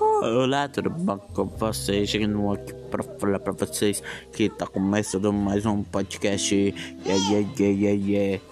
Olá, tudo bom com vocês? Chegando aqui para falar para vocês que tá começando mais um podcast. Yeah, yeah, yeah, yeah, yeah.